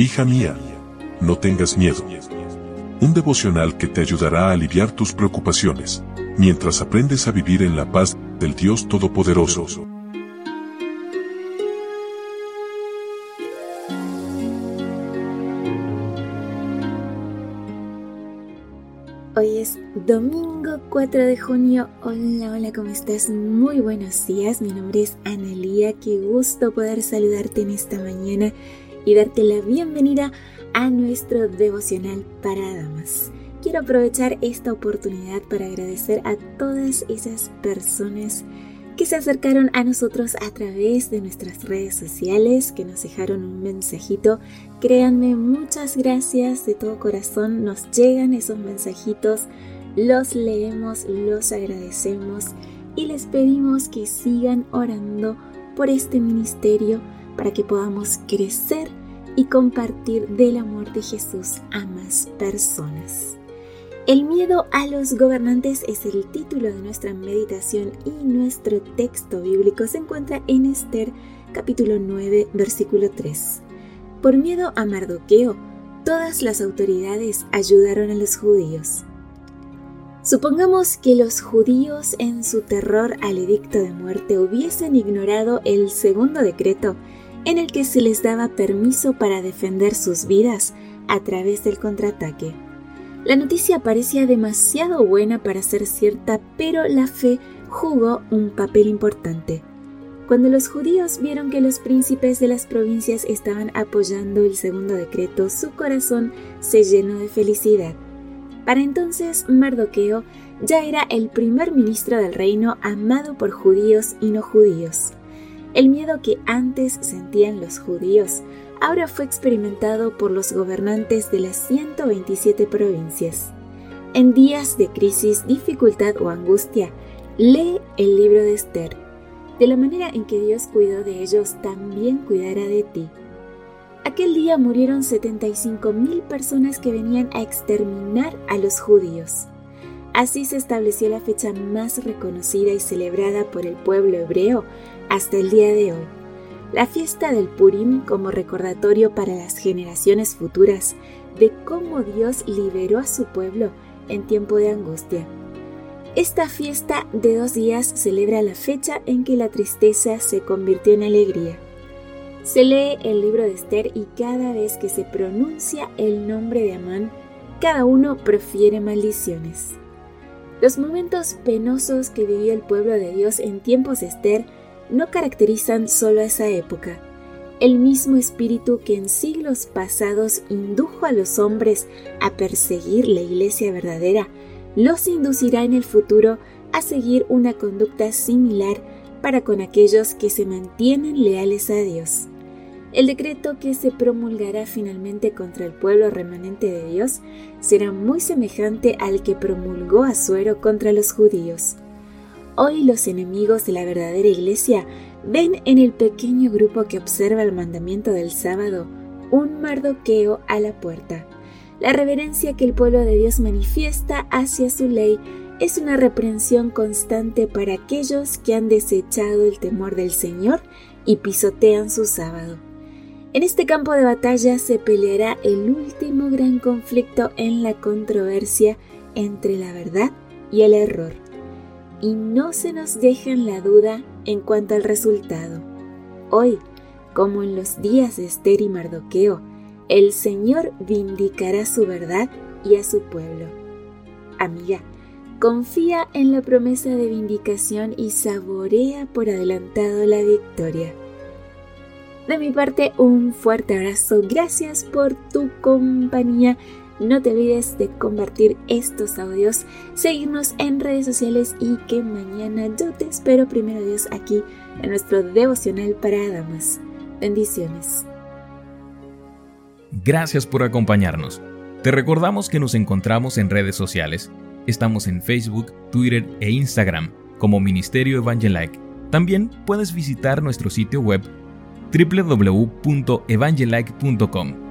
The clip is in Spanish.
Hija mía, no tengas miedo. Un devocional que te ayudará a aliviar tus preocupaciones, mientras aprendes a vivir en la paz del Dios Todopoderoso. Hoy es domingo 4 de junio. Hola, hola, ¿cómo estás? Muy buenos días. Mi nombre es Analía. Qué gusto poder saludarte en esta mañana y darte la bienvenida a nuestro devocional para damas. Quiero aprovechar esta oportunidad para agradecer a todas esas personas que se acercaron a nosotros a través de nuestras redes sociales, que nos dejaron un mensajito. Créanme, muchas gracias de todo corazón. Nos llegan esos mensajitos, los leemos, los agradecemos y les pedimos que sigan orando por este ministerio para que podamos crecer y compartir del amor de Jesús a más personas. El miedo a los gobernantes es el título de nuestra meditación y nuestro texto bíblico se encuentra en Esther capítulo 9 versículo 3. Por miedo a Mardoqueo, todas las autoridades ayudaron a los judíos. Supongamos que los judíos en su terror al edicto de muerte hubiesen ignorado el segundo decreto en el que se les daba permiso para defender sus vidas a través del contraataque. La noticia parecía demasiado buena para ser cierta, pero la fe jugó un papel importante. Cuando los judíos vieron que los príncipes de las provincias estaban apoyando el segundo decreto, su corazón se llenó de felicidad. Para entonces, Mardoqueo ya era el primer ministro del reino amado por judíos y no judíos. El miedo que antes sentían los judíos ahora fue experimentado por los gobernantes de las 127 provincias. En días de crisis, dificultad o angustia, lee el libro de Esther. De la manera en que Dios cuidó de ellos, también cuidará de ti. Aquel día murieron 75 mil personas que venían a exterminar a los judíos. Así se estableció la fecha más reconocida y celebrada por el pueblo hebreo hasta el día de hoy. La fiesta del Purim como recordatorio para las generaciones futuras de cómo Dios liberó a su pueblo en tiempo de angustia. Esta fiesta de dos días celebra la fecha en que la tristeza se convirtió en alegría. Se lee el libro de Esther y cada vez que se pronuncia el nombre de Amán, cada uno profiere maldiciones. Los momentos penosos que vivió el pueblo de Dios en tiempos de Esther no caracterizan solo a esa época. El mismo espíritu que en siglos pasados indujo a los hombres a perseguir la iglesia verdadera, los inducirá en el futuro a seguir una conducta similar para con aquellos que se mantienen leales a Dios. El decreto que se promulgará finalmente contra el pueblo remanente de Dios será muy semejante al que promulgó Asuero contra los judíos. Hoy los enemigos de la verdadera iglesia ven en el pequeño grupo que observa el mandamiento del sábado un mardoqueo a la puerta. La reverencia que el pueblo de Dios manifiesta hacia su ley es una reprensión constante para aquellos que han desechado el temor del Señor y pisotean su sábado. En este campo de batalla se peleará el último gran conflicto en la controversia entre la verdad y el error y no se nos dejen la duda en cuanto al resultado. Hoy, como en los días de Esther y Mardoqueo, el Señor vindicará su verdad y a su pueblo. Amiga, confía en la promesa de vindicación y saborea por adelantado la victoria. De mi parte, un fuerte abrazo. Gracias por tu compañía no te olvides de compartir estos audios, seguirnos en redes sociales y que mañana yo te espero primero Dios aquí en nuestro devocional para damas. Bendiciones. Gracias por acompañarnos. Te recordamos que nos encontramos en redes sociales. Estamos en Facebook, Twitter e Instagram como Ministerio Evangelike. También puedes visitar nuestro sitio web www.evangelike.com